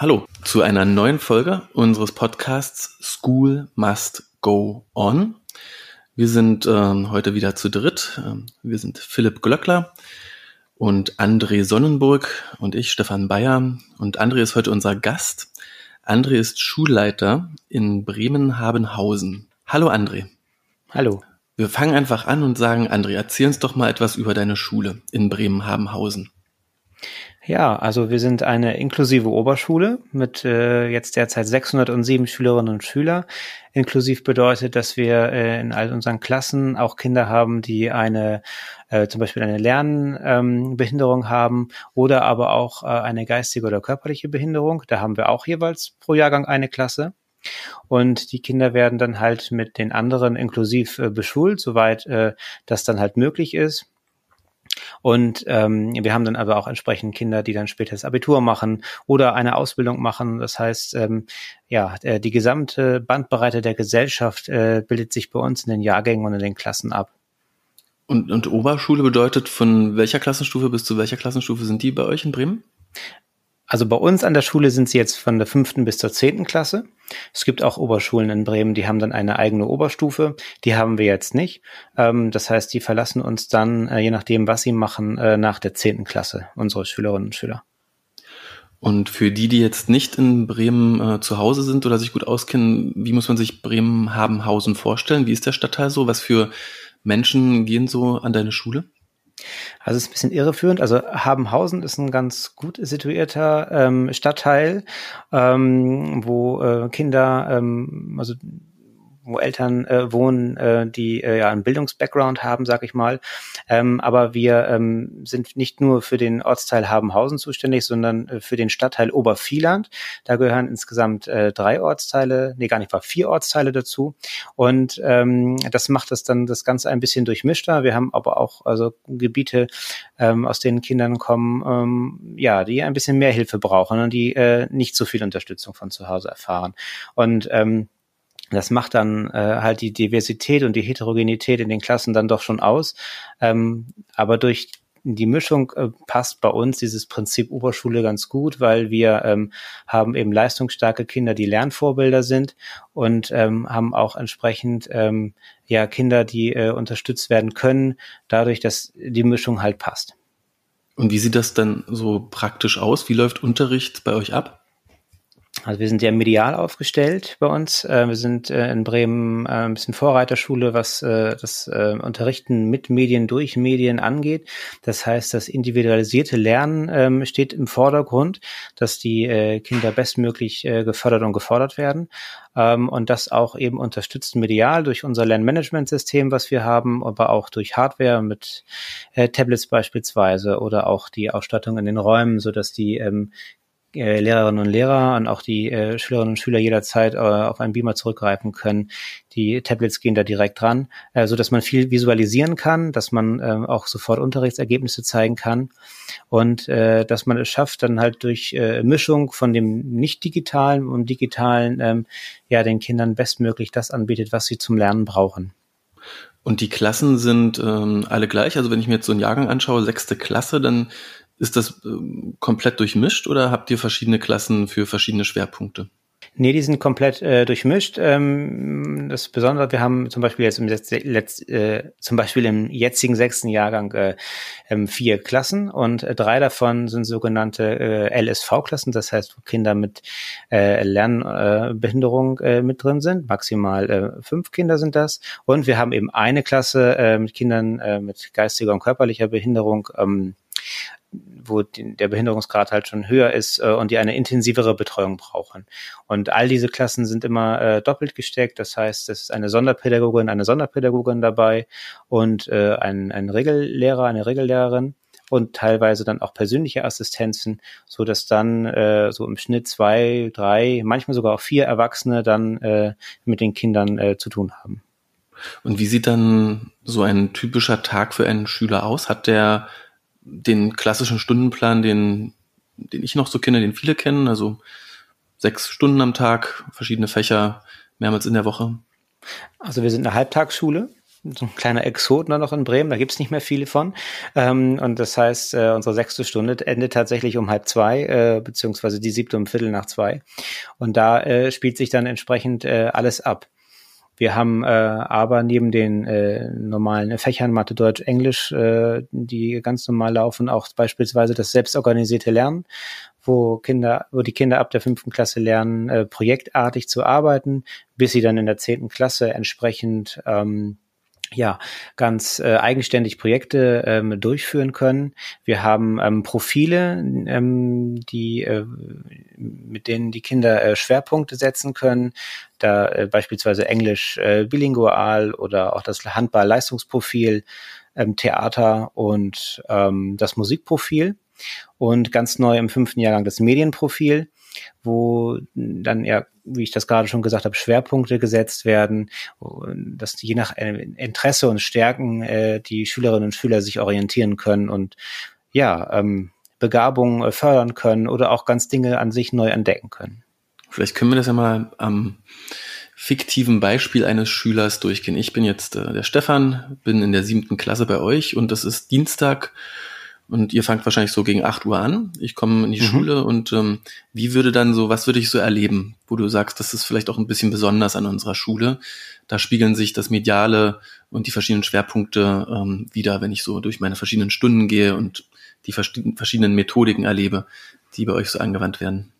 Hallo zu einer neuen Folge unseres Podcasts School Must Go On. Wir sind ähm, heute wieder zu dritt. Ähm, wir sind Philipp Glöckler und André Sonnenburg und ich, Stefan Bayer. Und André ist heute unser Gast. André ist Schulleiter in Bremen-Habenhausen. Hallo André. Hallo. Wir fangen einfach an und sagen, André, erzähl uns doch mal etwas über deine Schule in Bremen-Habenhausen. Ja, also wir sind eine inklusive Oberschule mit äh, jetzt derzeit 607 Schülerinnen und Schüler. Inklusiv bedeutet, dass wir äh, in all unseren Klassen auch Kinder haben, die eine äh, zum Beispiel eine Lernbehinderung ähm, haben oder aber auch äh, eine geistige oder körperliche Behinderung. Da haben wir auch jeweils pro Jahrgang eine Klasse. Und die Kinder werden dann halt mit den anderen inklusiv äh, beschult, soweit äh, das dann halt möglich ist. Und ähm, wir haben dann aber auch entsprechend Kinder, die dann später das Abitur machen oder eine Ausbildung machen. Das heißt, ähm, ja, äh, die gesamte Bandbreite der Gesellschaft äh, bildet sich bei uns in den Jahrgängen und in den Klassen ab. Und, und Oberschule bedeutet, von welcher Klassenstufe bis zu welcher Klassenstufe sind die bei euch in Bremen? Also bei uns an der Schule sind sie jetzt von der fünften bis zur zehnten Klasse. Es gibt auch Oberschulen in Bremen, die haben dann eine eigene Oberstufe. Die haben wir jetzt nicht. Ähm, das heißt, die verlassen uns dann, äh, je nachdem, was sie machen, äh, nach der zehnten Klasse, unsere Schülerinnen und Schüler. Und für die, die jetzt nicht in Bremen äh, zu Hause sind oder sich gut auskennen, wie muss man sich Bremen-Habenhausen vorstellen? Wie ist der Stadtteil so? Was für Menschen gehen so an deine Schule? Also es ist ein bisschen irreführend. Also Habenhausen ist ein ganz gut situierter ähm, Stadtteil, ähm, wo äh, Kinder, ähm, also wo Eltern äh, wohnen, äh, die äh, ja einen Bildungsbackground haben, sag ich mal. Ähm, aber wir ähm, sind nicht nur für den Ortsteil Habenhausen zuständig, sondern äh, für den Stadtteil Obervieland. Da gehören insgesamt äh, drei Ortsteile, nee, gar nicht, war vier Ortsteile dazu. Und ähm, das macht das dann das Ganze ein bisschen durchmischter. Wir haben aber auch also Gebiete, ähm, aus denen Kindern kommen, ähm, ja, die ein bisschen mehr Hilfe brauchen und die äh, nicht so viel Unterstützung von zu Hause erfahren. Und ähm, das macht dann äh, halt die Diversität und die Heterogenität in den Klassen dann doch schon aus. Ähm, aber durch die Mischung äh, passt bei uns dieses Prinzip Oberschule ganz gut, weil wir ähm, haben eben leistungsstarke Kinder, die Lernvorbilder sind und ähm, haben auch entsprechend ähm, ja Kinder, die äh, unterstützt werden können, dadurch, dass die Mischung halt passt. Und wie sieht das dann so praktisch aus? Wie läuft Unterricht bei euch ab? Also wir sind ja medial aufgestellt bei uns. Äh, wir sind äh, in Bremen äh, ein bisschen Vorreiterschule, was das Unterrichten mit Medien durch Medien angeht. Das heißt, das individualisierte Lernen ähm, steht im Vordergrund, dass die Kinder bestmöglich gefördert und gefordert werden. Ähm, und das auch eben unterstützt medial durch unser Lernmanagementsystem, was wir haben, aber auch durch Hardware mit Tablets beispielsweise oder auch die Ausstattung in den Räumen, so dass die ähm, äh, Lehrerinnen und Lehrer und auch die äh, Schülerinnen und Schüler jederzeit äh, auf einen Beamer zurückgreifen können. Die Tablets gehen da direkt dran, so dass man viel visualisieren kann, dass man äh, auch sofort Unterrichtsergebnisse zeigen kann und dass man es schafft, dann halt durch Mischung von dem nicht digitalen und digitalen ähm, ja den Kindern bestmöglich das anbietet, was sie zum Lernen brauchen. Und die Klassen sind ähm, alle gleich. Also wenn ich mir jetzt so einen Jahrgang anschaue, sechste Klasse, dann ist das äh, komplett durchmischt oder habt ihr verschiedene Klassen für verschiedene Schwerpunkte? Nee, die sind komplett äh, durchmischt. Ähm, das Besondere, wir haben zum Beispiel jetzt im, Letz, äh, zum Beispiel im jetzigen sechsten Jahrgang äh, ähm, vier Klassen und äh, drei davon sind sogenannte äh, LSV-Klassen, das heißt, wo Kinder mit äh, Lernbehinderung äh, mit drin sind. Maximal äh, fünf Kinder sind das. Und wir haben eben eine Klasse äh, mit Kindern äh, mit geistiger und körperlicher Behinderung. Ähm, wo die, der Behinderungsgrad halt schon höher ist äh, und die eine intensivere Betreuung brauchen. Und all diese Klassen sind immer äh, doppelt gesteckt. Das heißt, es ist eine Sonderpädagogin, eine Sonderpädagogin dabei und äh, ein, ein Regellehrer, eine Regellehrerin und teilweise dann auch persönliche Assistenzen, so dass dann äh, so im Schnitt zwei, drei, manchmal sogar auch vier Erwachsene dann äh, mit den Kindern äh, zu tun haben. Und wie sieht dann so ein typischer Tag für einen Schüler aus? Hat der den klassischen Stundenplan, den, den ich noch so kenne, den viele kennen, also sechs Stunden am Tag, verschiedene Fächer, mehrmals in der Woche. Also wir sind eine Halbtagsschule. so ein kleiner Exot nur noch in Bremen, da gibt's nicht mehr viele von. Ähm, und das heißt, äh, unsere sechste Stunde endet tatsächlich um halb zwei, äh, beziehungsweise die siebte um Viertel nach zwei. Und da äh, spielt sich dann entsprechend äh, alles ab. Wir haben äh, aber neben den äh, normalen Fächern Mathe, Deutsch, Englisch, äh, die ganz normal laufen, auch beispielsweise das selbstorganisierte Lernen, wo Kinder, wo die Kinder ab der fünften Klasse lernen, äh, projektartig zu arbeiten, bis sie dann in der zehnten Klasse entsprechend ähm, ja, ganz äh, eigenständig Projekte ähm, durchführen können. Wir haben ähm, Profile, ähm, die äh, mit denen die Kinder äh, Schwerpunkte setzen können. Da äh, beispielsweise Englisch äh, bilingual oder auch das Handball-Leistungsprofil, ähm, Theater und ähm, das Musikprofil. Und ganz neu im fünften Jahrgang das Medienprofil wo dann ja, wie ich das gerade schon gesagt habe, Schwerpunkte gesetzt werden, dass je nach äh, Interesse und Stärken äh, die Schülerinnen und Schüler sich orientieren können und ja, ähm, Begabungen äh, fördern können oder auch ganz Dinge an sich neu entdecken können. Vielleicht können wir das ja mal am fiktiven Beispiel eines Schülers durchgehen. Ich bin jetzt äh, der Stefan, bin in der siebten Klasse bei euch und das ist Dienstag und ihr fangt wahrscheinlich so gegen 8 Uhr an. Ich komme in die mhm. Schule und ähm, wie würde dann so, was würde ich so erleben, wo du sagst, das ist vielleicht auch ein bisschen besonders an unserer Schule. Da spiegeln sich das Mediale und die verschiedenen Schwerpunkte ähm, wieder, wenn ich so durch meine verschiedenen Stunden gehe und die verschiedenen Methodiken erlebe, die bei euch so angewandt werden.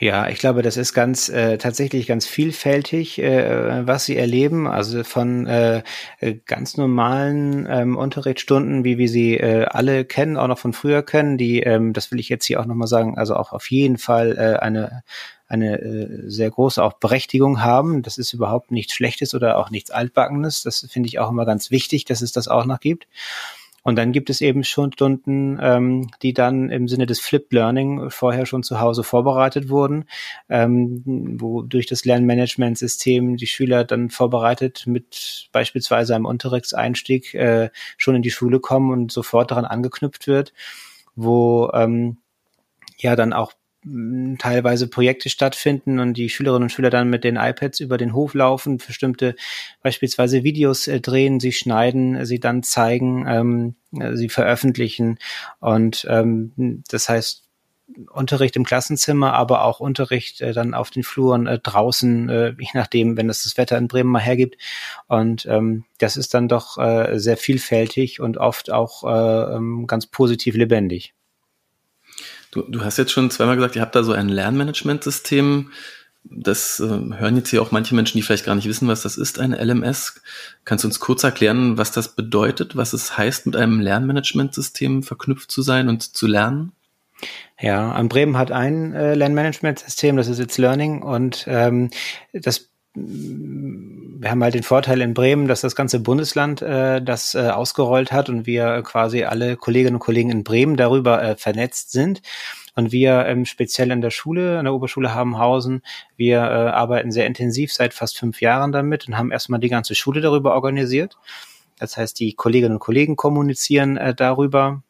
Ja, ich glaube, das ist ganz äh, tatsächlich ganz vielfältig, äh, was sie erleben. Also von äh, äh, ganz normalen ähm, Unterrichtsstunden, wie wir sie äh, alle kennen, auch noch von früher kennen, die, ähm, das will ich jetzt hier auch nochmal sagen, also auch auf jeden Fall äh, eine eine äh, sehr große auch Berechtigung haben. Das ist überhaupt nichts Schlechtes oder auch nichts Altbackenes. Das finde ich auch immer ganz wichtig, dass es das auch noch gibt. Und dann gibt es eben schon Stunden, ähm, die dann im Sinne des Flipped Learning vorher schon zu Hause vorbereitet wurden, ähm, wo durch das Lernmanagementsystem die Schüler dann vorbereitet mit beispielsweise einem Unterrichtseinstieg äh, schon in die Schule kommen und sofort daran angeknüpft wird, wo ähm, ja dann auch teilweise Projekte stattfinden und die Schülerinnen und Schüler dann mit den iPads über den Hof laufen, bestimmte beispielsweise Videos äh, drehen, sie schneiden, sie dann zeigen, ähm, äh, sie veröffentlichen und ähm, das heißt Unterricht im Klassenzimmer, aber auch Unterricht äh, dann auf den Fluren äh, draußen, äh, je nachdem, wenn es das Wetter in Bremen mal hergibt. Und ähm, das ist dann doch äh, sehr vielfältig und oft auch äh, ähm, ganz positiv lebendig. Du, du hast jetzt schon zweimal gesagt, ihr habt da so ein Lernmanagementsystem. Das äh, hören jetzt hier auch manche Menschen, die vielleicht gar nicht wissen, was das ist, ein LMS. Kannst du uns kurz erklären, was das bedeutet, was es heißt, mit einem Lernmanagementsystem verknüpft zu sein und zu lernen? Ja, an Bremen hat ein äh, Lernmanagementsystem, das ist It's Learning und ähm, das wir haben halt den Vorteil in Bremen, dass das ganze Bundesland äh, das äh, ausgerollt hat und wir quasi alle Kolleginnen und Kollegen in Bremen darüber äh, vernetzt sind. Und wir ähm, speziell in der Schule, an der Oberschule Habenhausen, wir äh, arbeiten sehr intensiv seit fast fünf Jahren damit und haben erstmal die ganze Schule darüber organisiert. Das heißt, die Kolleginnen und Kollegen kommunizieren äh, darüber.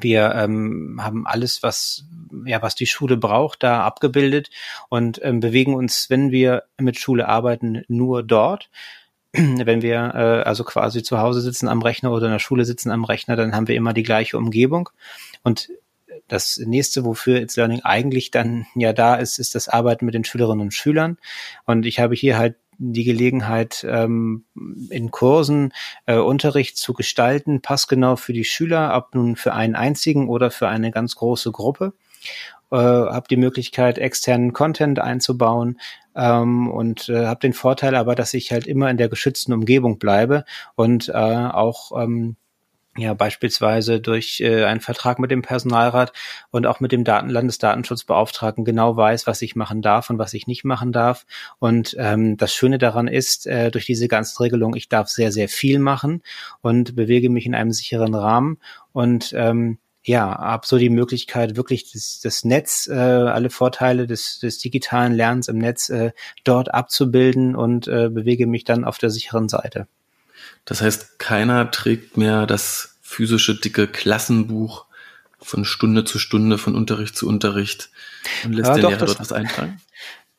Wir ähm, haben alles, was ja, was die Schule braucht, da abgebildet und ähm, bewegen uns, wenn wir mit Schule arbeiten, nur dort. Wenn wir äh, also quasi zu Hause sitzen am Rechner oder in der Schule sitzen am Rechner, dann haben wir immer die gleiche Umgebung. Und das nächste, wofür It's Learning eigentlich dann ja da ist, ist das Arbeiten mit den Schülerinnen und Schülern. Und ich habe hier halt die Gelegenheit, ähm, in Kursen äh, Unterricht zu gestalten, passgenau für die Schüler, ob nun für einen einzigen oder für eine ganz große Gruppe. Äh, habe die Möglichkeit, externen Content einzubauen ähm, und äh, habe den Vorteil aber, dass ich halt immer in der geschützten Umgebung bleibe und äh, auch ähm, ja beispielsweise durch äh, einen Vertrag mit dem Personalrat und auch mit dem Daten Landesdatenschutzbeauftragten genau weiß, was ich machen darf und was ich nicht machen darf. Und ähm, das Schöne daran ist, äh, durch diese ganzen Regelungen, ich darf sehr, sehr viel machen und bewege mich in einem sicheren Rahmen und ähm, ja, habe so die Möglichkeit, wirklich das, das Netz, äh, alle Vorteile des, des digitalen Lernens im Netz äh, dort abzubilden und äh, bewege mich dann auf der sicheren Seite. Das heißt, keiner trägt mehr das physische dicke Klassenbuch von Stunde zu Stunde, von Unterricht zu Unterricht und lässt ja, den doch, Lehrer dort was eintragen?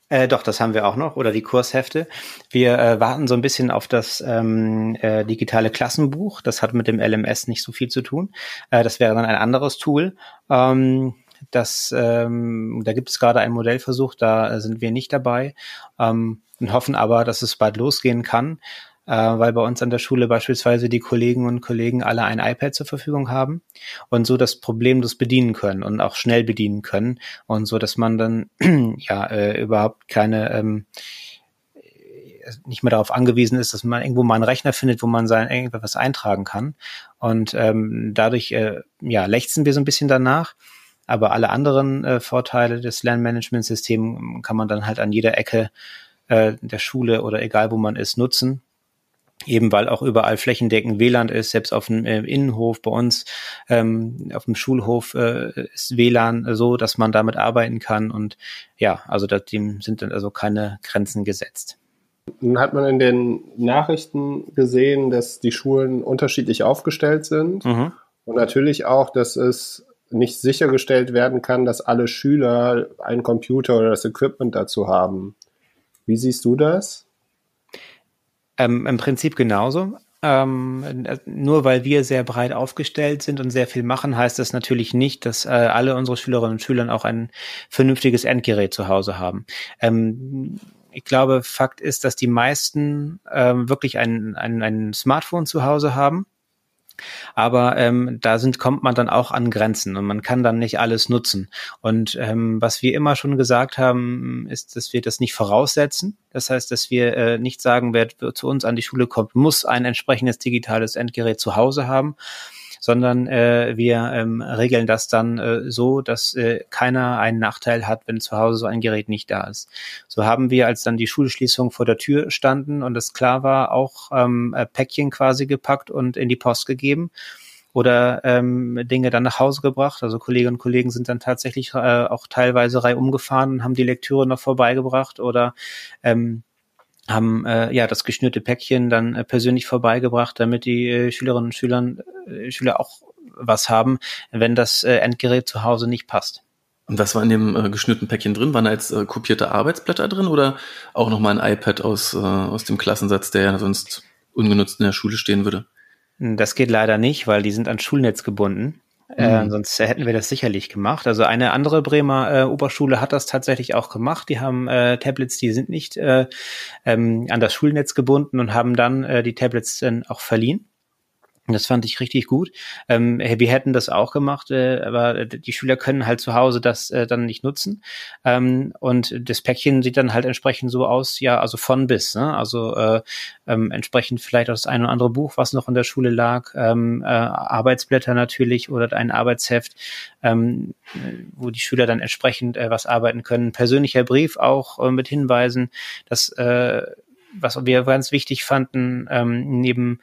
Äh, doch, das haben wir auch noch oder die Kurshefte. Wir äh, warten so ein bisschen auf das ähm, äh, digitale Klassenbuch. Das hat mit dem LMS nicht so viel zu tun. Äh, das wäre dann ein anderes Tool. Ähm, das, ähm, da gibt es gerade einen Modellversuch, da sind wir nicht dabei ähm, und hoffen aber, dass es bald losgehen kann äh, weil bei uns an der Schule beispielsweise die Kolleginnen und Kollegen alle ein iPad zur Verfügung haben und so das problemlos bedienen können und auch schnell bedienen können und so, dass man dann ja äh, überhaupt keine ähm, nicht mehr darauf angewiesen ist, dass man irgendwo mal einen Rechner findet, wo man sein irgendwas eintragen kann. Und ähm, dadurch äh, ja lechzen wir so ein bisschen danach. Aber alle anderen äh, Vorteile des Lernmanagementsystems kann man dann halt an jeder Ecke äh, der Schule oder egal wo man ist nutzen eben weil auch überall flächendeckend WLAN ist, selbst auf dem äh, Innenhof bei uns, ähm, auf dem Schulhof äh, ist WLAN so, dass man damit arbeiten kann und ja, also dem sind dann also keine Grenzen gesetzt. Nun hat man in den Nachrichten gesehen, dass die Schulen unterschiedlich aufgestellt sind mhm. und natürlich auch, dass es nicht sichergestellt werden kann, dass alle Schüler einen Computer oder das Equipment dazu haben. Wie siehst du das? Ähm, Im Prinzip genauso. Ähm, nur weil wir sehr breit aufgestellt sind und sehr viel machen, heißt das natürlich nicht, dass äh, alle unsere Schülerinnen und Schüler auch ein vernünftiges Endgerät zu Hause haben. Ähm, ich glaube, Fakt ist, dass die meisten ähm, wirklich ein, ein, ein Smartphone zu Hause haben aber ähm, da sind, kommt man dann auch an Grenzen und man kann dann nicht alles nutzen. Und ähm, was wir immer schon gesagt haben, ist, dass wir das nicht voraussetzen. Das heißt, dass wir äh, nicht sagen, wer zu uns an die Schule kommt, muss ein entsprechendes digitales Endgerät zu Hause haben, sondern äh, wir ähm, regeln das dann äh, so, dass äh, keiner einen Nachteil hat, wenn zu Hause so ein Gerät nicht da ist. So haben wir, als dann die Schulschließung vor der Tür standen und es klar war, auch ähm, äh, Päckchen quasi gepackt und in die Post gegeben oder ähm, Dinge dann nach Hause gebracht. Also Kolleginnen und Kollegen sind dann tatsächlich äh, auch teilweise reihum gefahren und haben die Lektüre noch vorbeigebracht oder ähm, haben äh, ja das geschnürte Päckchen dann äh, persönlich vorbeigebracht, damit die äh, Schülerinnen und Schülern, äh, Schüler auch was haben, wenn das äh, Endgerät zu Hause nicht passt. Und was war in dem äh, geschnürten Päckchen drin? Waren da jetzt äh, kopierte Arbeitsblätter drin oder auch nochmal ein iPad aus, äh, aus dem Klassensatz, der ja sonst ungenutzt in der Schule stehen würde? Das geht leider nicht, weil die sind ans Schulnetz gebunden. Äh, sonst hätten wir das sicherlich gemacht. Also eine andere Bremer äh, Oberschule hat das tatsächlich auch gemacht. Die haben äh, Tablets, die sind nicht äh, ähm, an das Schulnetz gebunden und haben dann äh, die Tablets dann auch verliehen. Das fand ich richtig gut. Ähm, wir hätten das auch gemacht, äh, aber die Schüler können halt zu Hause das äh, dann nicht nutzen. Ähm, und das Päckchen sieht dann halt entsprechend so aus, ja, also von bis. Ne? Also äh, ähm, entsprechend vielleicht auch das ein oder andere Buch, was noch in der Schule lag, ähm, äh, Arbeitsblätter natürlich oder ein Arbeitsheft, ähm, wo die Schüler dann entsprechend äh, was arbeiten können. Persönlicher Brief auch äh, mit Hinweisen, dass äh, was wir ganz wichtig fanden, ähm, neben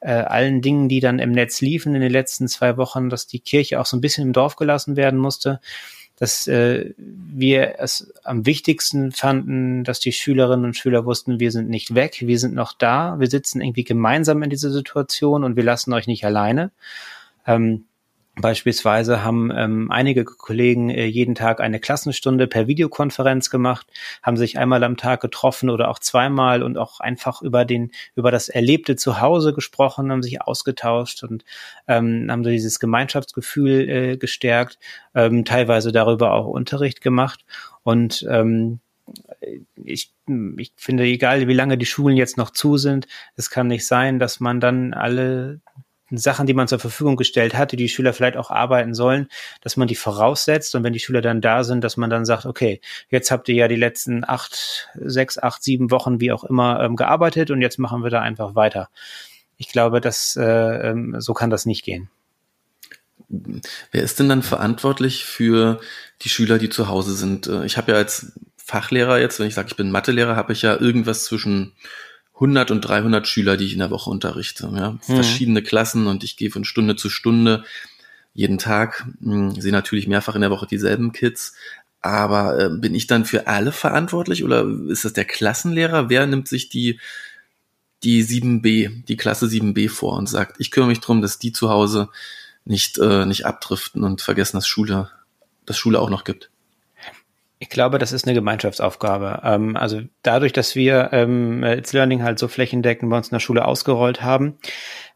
äh, allen Dingen, die dann im Netz liefen in den letzten zwei Wochen, dass die Kirche auch so ein bisschen im Dorf gelassen werden musste, dass äh, wir es am wichtigsten fanden, dass die Schülerinnen und Schüler wussten, wir sind nicht weg, wir sind noch da, wir sitzen irgendwie gemeinsam in dieser Situation und wir lassen euch nicht alleine. Ähm, Beispielsweise haben ähm, einige Kollegen äh, jeden Tag eine Klassenstunde per Videokonferenz gemacht, haben sich einmal am Tag getroffen oder auch zweimal und auch einfach über den über das Erlebte zu Hause gesprochen, haben sich ausgetauscht und ähm, haben so dieses Gemeinschaftsgefühl äh, gestärkt, ähm, teilweise darüber auch Unterricht gemacht. Und ähm, ich, ich finde, egal wie lange die Schulen jetzt noch zu sind, es kann nicht sein, dass man dann alle Sachen, die man zur Verfügung gestellt hat, die die Schüler vielleicht auch arbeiten sollen, dass man die voraussetzt und wenn die Schüler dann da sind, dass man dann sagt, okay, jetzt habt ihr ja die letzten acht, sechs, acht, sieben Wochen, wie auch immer, ähm, gearbeitet und jetzt machen wir da einfach weiter. Ich glaube, dass äh, ähm, so kann das nicht gehen. Wer ist denn dann verantwortlich für die Schüler, die zu Hause sind? Äh, ich habe ja als Fachlehrer jetzt, wenn ich sage, ich bin Mathelehrer, habe ich ja irgendwas zwischen 100 und 300 Schüler, die ich in der Woche unterrichte. Ja? Mhm. Verschiedene Klassen und ich gehe von Stunde zu Stunde jeden Tag. Hm, sehe natürlich mehrfach in der Woche dieselben Kids. Aber äh, bin ich dann für alle verantwortlich oder ist das der Klassenlehrer? Wer nimmt sich die, die 7b, die Klasse 7b vor und sagt, ich kümmere mich darum, dass die zu Hause nicht, äh, nicht abdriften und vergessen, dass Schule, dass Schule auch noch gibt? Ich glaube, das ist eine Gemeinschaftsaufgabe. Ähm, also dadurch, dass wir ähm, It's Learning halt so flächendeckend bei uns in der Schule ausgerollt haben,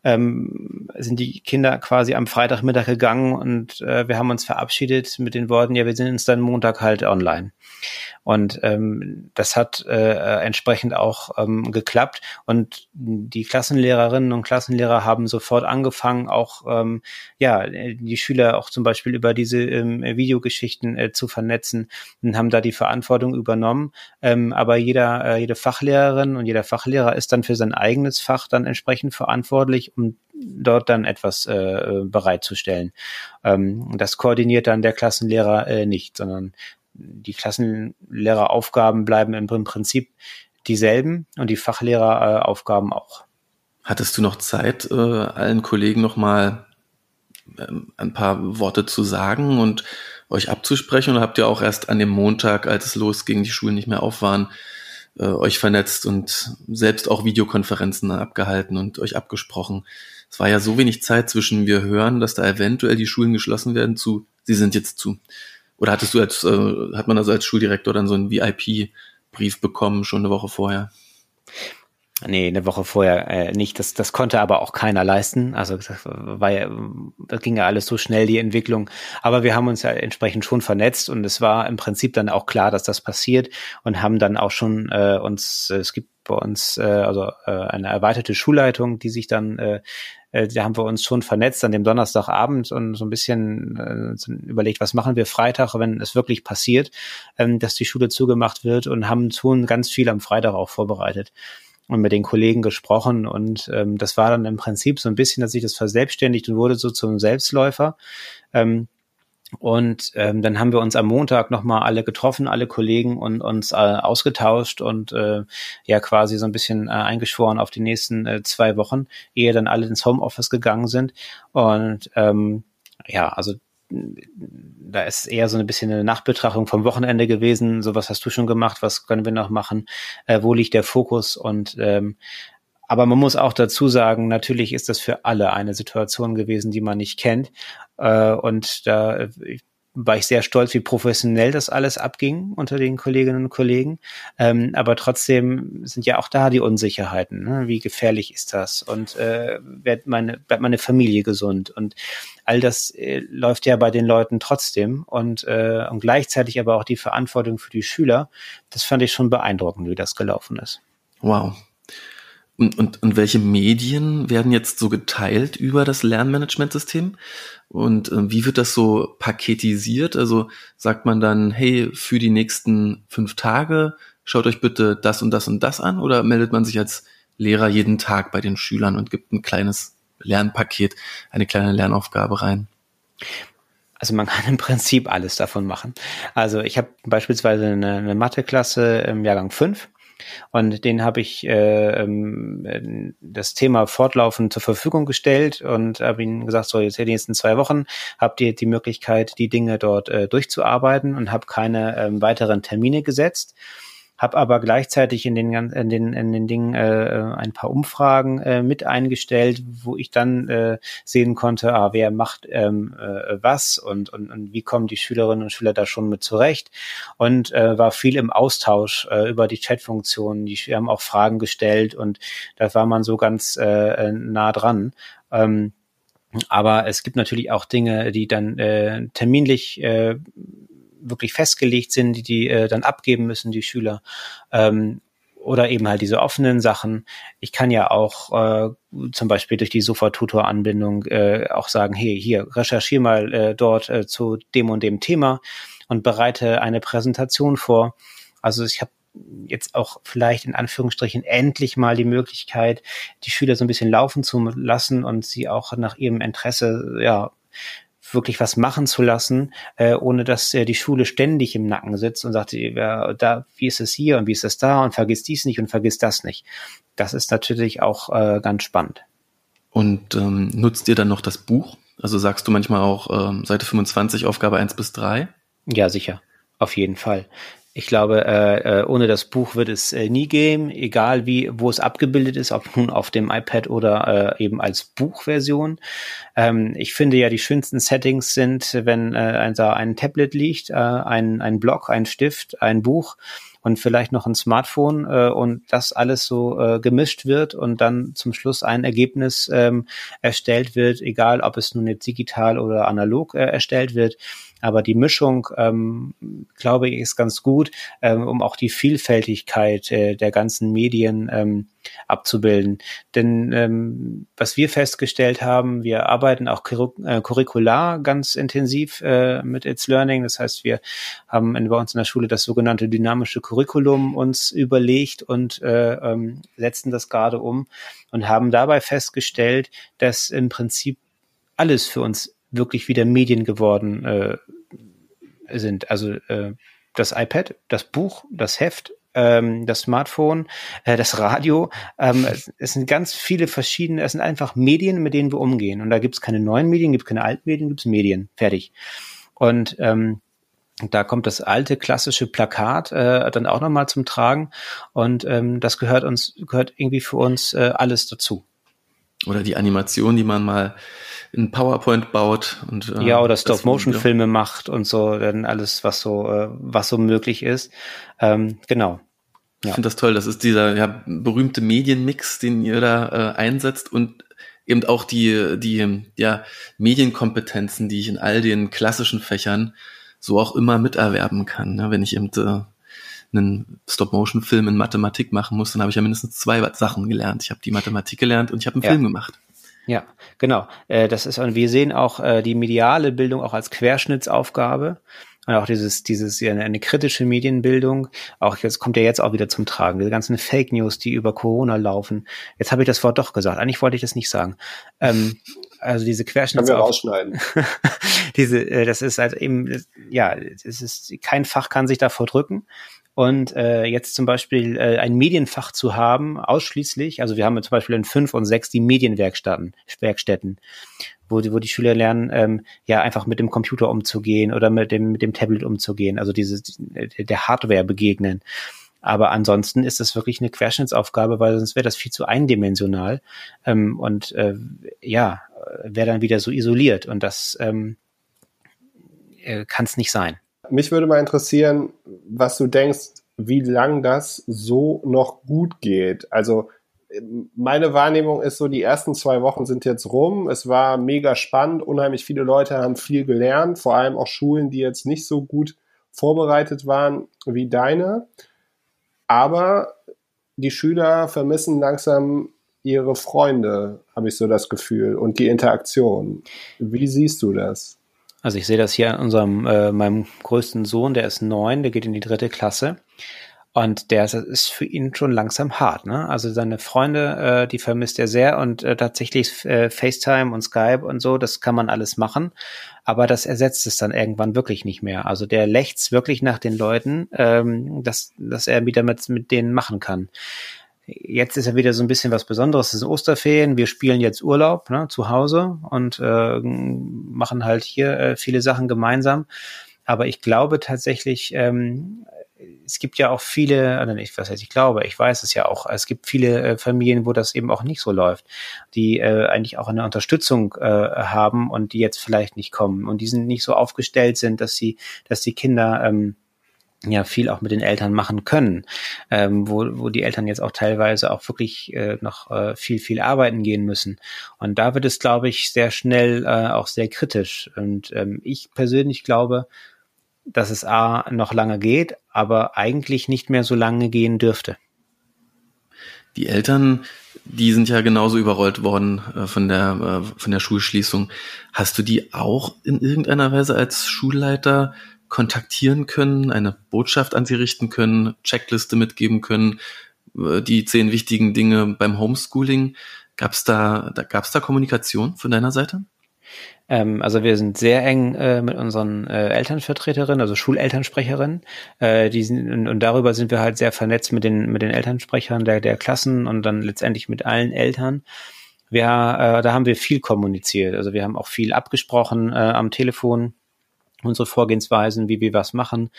ähm, sind die Kinder quasi am Freitagmittag gegangen und äh, wir haben uns verabschiedet mit den Worten, ja, wir sind uns dann Montag halt online. Und ähm, das hat äh, entsprechend auch ähm, geklappt. Und die Klassenlehrerinnen und Klassenlehrer haben sofort angefangen, auch ähm, ja die Schüler auch zum Beispiel über diese ähm, Videogeschichten äh, zu vernetzen und haben da die Verantwortung übernommen. Ähm, aber jeder, äh, jede Fachlehrerin und jeder Fachlehrer ist dann für sein eigenes Fach dann entsprechend verantwortlich, um dort dann etwas äh, bereitzustellen. Ähm, das koordiniert dann der Klassenlehrer äh, nicht, sondern die Klassenlehreraufgaben bleiben im Prinzip dieselben und die Fachlehreraufgaben auch. Hattest du noch Zeit, äh, allen Kollegen nochmal ähm, ein paar Worte zu sagen und euch abzusprechen? Oder habt ihr auch erst an dem Montag, als es losging, die Schulen nicht mehr auf waren, äh, euch vernetzt und selbst auch Videokonferenzen abgehalten und euch abgesprochen? Es war ja so wenig Zeit zwischen wir hören, dass da eventuell die Schulen geschlossen werden zu, sie sind jetzt zu. Oder hattest du als, äh, hat man also als Schuldirektor dann so einen VIP-Brief bekommen, schon eine Woche vorher? Nee, eine Woche vorher äh, nicht. Das, das konnte aber auch keiner leisten. Also das war ja, das ging ja alles so schnell, die Entwicklung. Aber wir haben uns ja entsprechend schon vernetzt und es war im Prinzip dann auch klar, dass das passiert und haben dann auch schon äh, uns, äh, es gibt bei uns äh, also äh, eine erweiterte Schulleitung, die sich dann äh, äh, da haben wir uns schon vernetzt an dem Donnerstagabend und so ein bisschen äh, überlegt, was machen wir Freitag, wenn es wirklich passiert, ähm, dass die Schule zugemacht wird und haben schon ganz viel am Freitag auch vorbereitet und mit den Kollegen gesprochen und ähm, das war dann im Prinzip so ein bisschen, dass sich das verselbstständigt und wurde so zum Selbstläufer. Ähm, und ähm, dann haben wir uns am Montag nochmal alle getroffen, alle Kollegen und uns äh, ausgetauscht und äh, ja quasi so ein bisschen äh, eingeschworen auf die nächsten äh, zwei Wochen, ehe dann alle ins Homeoffice gegangen sind. Und ähm, ja, also da ist eher so ein bisschen eine Nachbetrachtung vom Wochenende gewesen. So was hast du schon gemacht, was können wir noch machen, äh, wo liegt der Fokus und ähm, aber man muss auch dazu sagen, natürlich ist das für alle eine Situation gewesen, die man nicht kennt. Äh, und da war ich sehr stolz, wie professionell das alles abging unter den Kolleginnen und Kollegen. Ähm, aber trotzdem sind ja auch da die Unsicherheiten. Ne? Wie gefährlich ist das? Und äh, wird meine, bleibt meine Familie gesund? Und all das äh, läuft ja bei den Leuten trotzdem. Und, äh, und gleichzeitig aber auch die Verantwortung für die Schüler. Das fand ich schon beeindruckend, wie das gelaufen ist. Wow. Und, und, und welche Medien werden jetzt so geteilt über das Lernmanagementsystem? Und äh, wie wird das so paketisiert? Also sagt man dann, hey, für die nächsten fünf Tage schaut euch bitte das und das und das an? Oder meldet man sich als Lehrer jeden Tag bei den Schülern und gibt ein kleines Lernpaket, eine kleine Lernaufgabe rein? Also man kann im Prinzip alles davon machen. Also ich habe beispielsweise eine, eine Matheklasse im Jahrgang 5 und den habe ich äh, ähm, das Thema fortlaufend zur Verfügung gestellt und habe ihnen gesagt, so jetzt in den nächsten zwei Wochen habt ihr die Möglichkeit, die Dinge dort äh, durchzuarbeiten und habe keine ähm, weiteren Termine gesetzt habe aber gleichzeitig in den, in den, in den Dingen äh, ein paar Umfragen äh, mit eingestellt, wo ich dann äh, sehen konnte, ah, wer macht ähm, äh, was und, und, und wie kommen die Schülerinnen und Schüler da schon mit zurecht und äh, war viel im Austausch äh, über die Chatfunktionen. Die haben auch Fragen gestellt und da war man so ganz äh, nah dran. Ähm, aber es gibt natürlich auch Dinge, die dann äh, terminlich äh, wirklich festgelegt sind, die die äh, dann abgeben müssen, die Schüler. Ähm, oder eben halt diese offenen Sachen. Ich kann ja auch äh, zum Beispiel durch die Sofa-Tutor-Anbindung äh, auch sagen, hey, hier, recherchiere mal äh, dort äh, zu dem und dem Thema und bereite eine Präsentation vor. Also ich habe jetzt auch vielleicht in Anführungsstrichen endlich mal die Möglichkeit, die Schüler so ein bisschen laufen zu lassen und sie auch nach ihrem Interesse ja wirklich was machen zu lassen, äh, ohne dass äh, die Schule ständig im Nacken sitzt und sagt, ja, da, wie ist es hier und wie ist es da und vergiss dies nicht und vergiss das nicht. Das ist natürlich auch äh, ganz spannend. Und ähm, nutzt ihr dann noch das Buch? Also sagst du manchmal auch ähm, Seite 25, Aufgabe 1 bis 3? Ja, sicher. Auf jeden Fall. Ich glaube, äh, äh, ohne das Buch wird es äh, nie gehen, egal wie, wo es abgebildet ist, ob nun auf dem iPad oder äh, eben als Buchversion. Ähm, ich finde ja, die schönsten Settings sind, wenn äh, ein, da ein Tablet liegt, äh, ein, ein Block, ein Stift, ein Buch und vielleicht noch ein Smartphone äh, und das alles so äh, gemischt wird und dann zum Schluss ein Ergebnis ähm, erstellt wird, egal ob es nun jetzt digital oder analog äh, erstellt wird. Aber die Mischung, ähm, glaube ich, ist ganz gut, ähm, um auch die Vielfältigkeit äh, der ganzen Medien ähm, abzubilden. Denn ähm, was wir festgestellt haben, wir arbeiten auch äh, curricular ganz intensiv äh, mit It's Learning. Das heißt, wir haben in, bei uns in der Schule das sogenannte dynamische Curriculum uns überlegt und äh, ähm, setzen das gerade um und haben dabei festgestellt, dass im Prinzip alles für uns wirklich wieder Medien geworden äh, sind. Also äh, das iPad, das Buch, das Heft, ähm, das Smartphone, äh, das Radio. Ähm, es, es, sind ganz viele verschiedene, es sind einfach Medien, mit denen wir umgehen. Und da gibt es keine neuen Medien, gibt es keine alten Medien, gibt es Medien. Fertig. Und ähm, da kommt das alte klassische Plakat äh, dann auch nochmal zum Tragen. Und ähm, das gehört uns, gehört irgendwie für uns äh, alles dazu. Oder die Animation, die man mal in PowerPoint baut und äh, ja oder Stop-Motion-Filme macht und so, dann alles was so äh, was so möglich ist. Ähm, genau. Ja. Ich finde das toll. Das ist dieser ja, berühmte Medienmix, den ihr da äh, einsetzt und eben auch die die ja Medienkompetenzen, die ich in all den klassischen Fächern so auch immer miterwerben kann. Ne? Wenn ich eben äh, einen Stop-Motion-Film in Mathematik machen muss, dann habe ich ja mindestens zwei Sachen gelernt. Ich habe die Mathematik gelernt und ich habe einen ja. Film gemacht. Ja, genau. Äh, das ist, und wir sehen auch äh, die mediale Bildung auch als Querschnittsaufgabe. Und auch dieses, dieses, eine kritische Medienbildung, auch jetzt kommt ja jetzt auch wieder zum Tragen, die ganzen Fake News, die über Corona laufen. Jetzt habe ich das Wort doch gesagt. Eigentlich wollte ich das nicht sagen. Ähm, also diese Querschnitts. Können wir rausschneiden. diese, äh, das ist halt eben, ja, es ist, kein Fach kann sich davor drücken. Und äh, jetzt zum Beispiel äh, ein Medienfach zu haben, ausschließlich, also wir haben zum Beispiel in fünf und sechs die Medienwerkstätten, Werkstätten, wo die, wo die Schüler lernen, ähm, ja einfach mit dem Computer umzugehen oder mit dem mit dem Tablet umzugehen, also diese der Hardware begegnen. Aber ansonsten ist das wirklich eine Querschnittsaufgabe, weil sonst wäre das viel zu eindimensional ähm, und äh, ja wäre dann wieder so isoliert und das ähm, äh, kann es nicht sein. Mich würde mal interessieren, was du denkst, wie lang das so noch gut geht. Also meine Wahrnehmung ist so, die ersten zwei Wochen sind jetzt rum. Es war mega spannend. Unheimlich viele Leute haben viel gelernt, vor allem auch Schulen, die jetzt nicht so gut vorbereitet waren wie deine. Aber die Schüler vermissen langsam ihre Freunde, habe ich so das Gefühl, und die Interaktion. Wie siehst du das? Also ich sehe das hier an unserem, äh, meinem größten Sohn, der ist neun, der geht in die dritte Klasse. Und der ist für ihn schon langsam hart, ne? Also seine Freunde, äh, die vermisst er sehr und äh, tatsächlich äh, FaceTime und Skype und so, das kann man alles machen, aber das ersetzt es dann irgendwann wirklich nicht mehr. Also der lächzt wirklich nach den Leuten, ähm, dass, dass er wieder mit, mit denen machen kann. Jetzt ist ja wieder so ein bisschen was Besonderes. Es sind Osterferien. Wir spielen jetzt Urlaub ne, zu Hause und äh, machen halt hier äh, viele Sachen gemeinsam. Aber ich glaube tatsächlich, ähm, es gibt ja auch viele, also nicht, was heißt ich glaube, ich weiß es ja auch, es gibt viele äh, Familien, wo das eben auch nicht so läuft, die äh, eigentlich auch eine Unterstützung äh, haben und die jetzt vielleicht nicht kommen und die sind nicht so aufgestellt sind, dass sie, dass die Kinder ähm, ja viel auch mit den Eltern machen können, ähm, wo, wo die Eltern jetzt auch teilweise auch wirklich äh, noch äh, viel, viel arbeiten gehen müssen. Und da wird es, glaube ich, sehr schnell äh, auch sehr kritisch. Und ähm, ich persönlich glaube, dass es A noch lange geht, aber eigentlich nicht mehr so lange gehen dürfte. Die Eltern, die sind ja genauso überrollt worden äh, von der äh, von der Schulschließung. Hast du die auch in irgendeiner Weise als Schulleiter kontaktieren können, eine Botschaft an sie richten können, Checkliste mitgeben können, äh, die zehn wichtigen Dinge beim Homeschooling. Gab es da, da, gab's da Kommunikation von deiner Seite? Ähm, also wir sind sehr eng äh, mit unseren äh, Elternvertreterinnen, also Schulelternsprecherinnen. Äh, die sind, und, und, darüber sind wir halt sehr vernetzt mit den, mit den Elternsprechern der, der Klassen und dann letztendlich mit allen Eltern. Wir, äh, da haben wir viel kommuniziert. Also wir haben auch viel abgesprochen äh, am Telefon unsere Vorgehensweisen, wie wir was machen.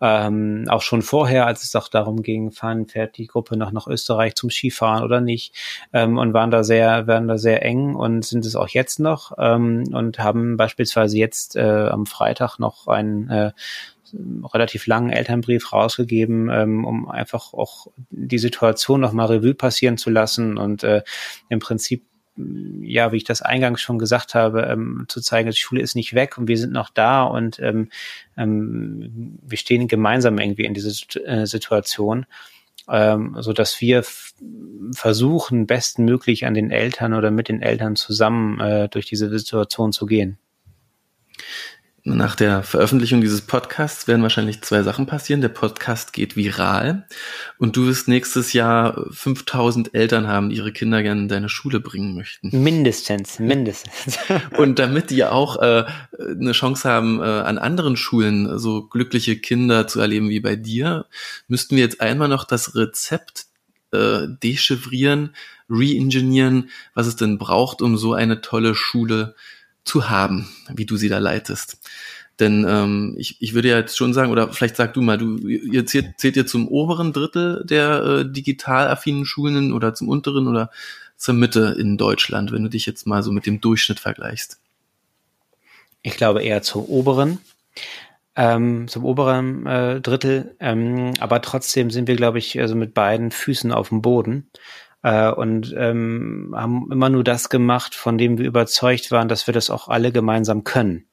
Ähm, auch schon vorher, als es auch darum ging, fahren, fährt die Gruppe noch nach Österreich zum Skifahren oder nicht, ähm, und waren da sehr, waren da sehr eng und sind es auch jetzt noch ähm, und haben beispielsweise jetzt äh, am Freitag noch einen äh, relativ langen Elternbrief rausgegeben, ähm, um einfach auch die Situation nochmal Revue passieren zu lassen und äh, im Prinzip ja, wie ich das eingangs schon gesagt habe, ähm, zu zeigen, die Schule ist nicht weg und wir sind noch da und ähm, ähm, wir stehen gemeinsam irgendwie in dieser äh, Situation, ähm, so dass wir versuchen, bestmöglich an den Eltern oder mit den Eltern zusammen äh, durch diese Situation zu gehen. Nach der Veröffentlichung dieses Podcasts werden wahrscheinlich zwei Sachen passieren. Der Podcast geht viral und du wirst nächstes Jahr 5000 Eltern haben, die ihre Kinder gerne in deine Schule bringen möchten. Mindestens, mindestens. und damit die auch äh, eine Chance haben, äh, an anderen Schulen so glückliche Kinder zu erleben wie bei dir, müssten wir jetzt einmal noch das Rezept äh, dechiffrieren, reingenieren, was es denn braucht, um so eine tolle Schule zu haben, wie du sie da leitest. Denn ähm, ich, ich würde ja jetzt schon sagen, oder vielleicht sag du mal, du ihr zählt, zählt ihr zum oberen Drittel der äh, digital affinen Schulen oder zum unteren oder zur Mitte in Deutschland, wenn du dich jetzt mal so mit dem Durchschnitt vergleichst? Ich glaube eher zur oberen, ähm, zum oberen äh, Drittel. Ähm, aber trotzdem sind wir, glaube ich, also mit beiden Füßen auf dem Boden äh, und ähm, haben immer nur das gemacht, von dem wir überzeugt waren, dass wir das auch alle gemeinsam können.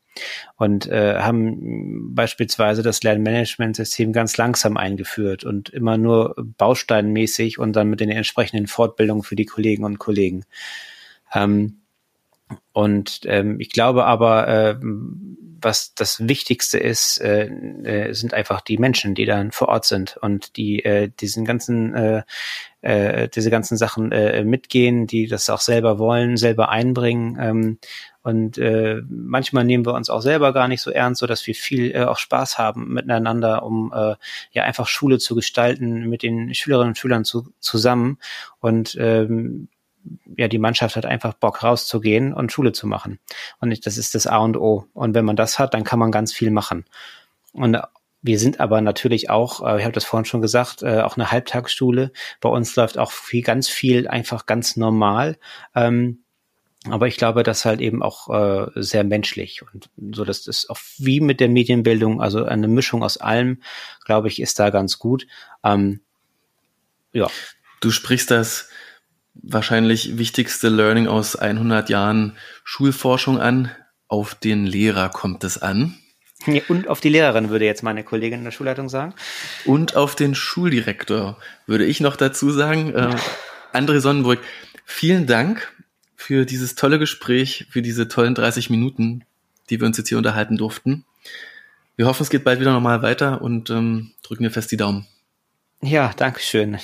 Und äh, haben beispielsweise das Lernmanagementsystem ganz langsam eingeführt und immer nur bausteinmäßig und dann mit den entsprechenden Fortbildungen für die Kolleginnen und Kollegen. Ähm, und ähm, ich glaube aber, äh, was das Wichtigste ist, äh, äh, sind einfach die Menschen, die dann vor Ort sind und die äh, diesen ganzen äh, äh, diese ganzen Sachen äh, mitgehen, die das auch selber wollen, selber einbringen. Ähm, und äh, manchmal nehmen wir uns auch selber gar nicht so ernst, so dass wir viel äh, auch Spaß haben miteinander, um äh, ja einfach Schule zu gestalten mit den Schülerinnen und Schülern zu, zusammen. Und ähm, ja, die Mannschaft hat einfach Bock rauszugehen und Schule zu machen. Und das ist das A und O. Und wenn man das hat, dann kann man ganz viel machen. Und wir sind aber natürlich auch, äh, ich habe das vorhin schon gesagt, äh, auch eine Halbtagsschule. Bei uns läuft auch viel, ganz viel einfach ganz normal. Ähm, aber ich glaube, das halt eben auch äh, sehr menschlich und so, dass das auch wie mit der Medienbildung, also eine Mischung aus allem, glaube ich, ist da ganz gut. Ähm, ja. Du sprichst das wahrscheinlich wichtigste Learning aus 100 Jahren Schulforschung an. Auf den Lehrer kommt es an. Und auf die Lehrerin, würde jetzt meine Kollegin in der Schulleitung sagen. Und auf den Schuldirektor, würde ich noch dazu sagen. Äh, André Sonnenburg, vielen Dank für dieses tolle Gespräch, für diese tollen 30 Minuten, die wir uns jetzt hier unterhalten durften. Wir hoffen, es geht bald wieder normal weiter und ähm, drücken wir fest die Daumen. Ja, danke schön.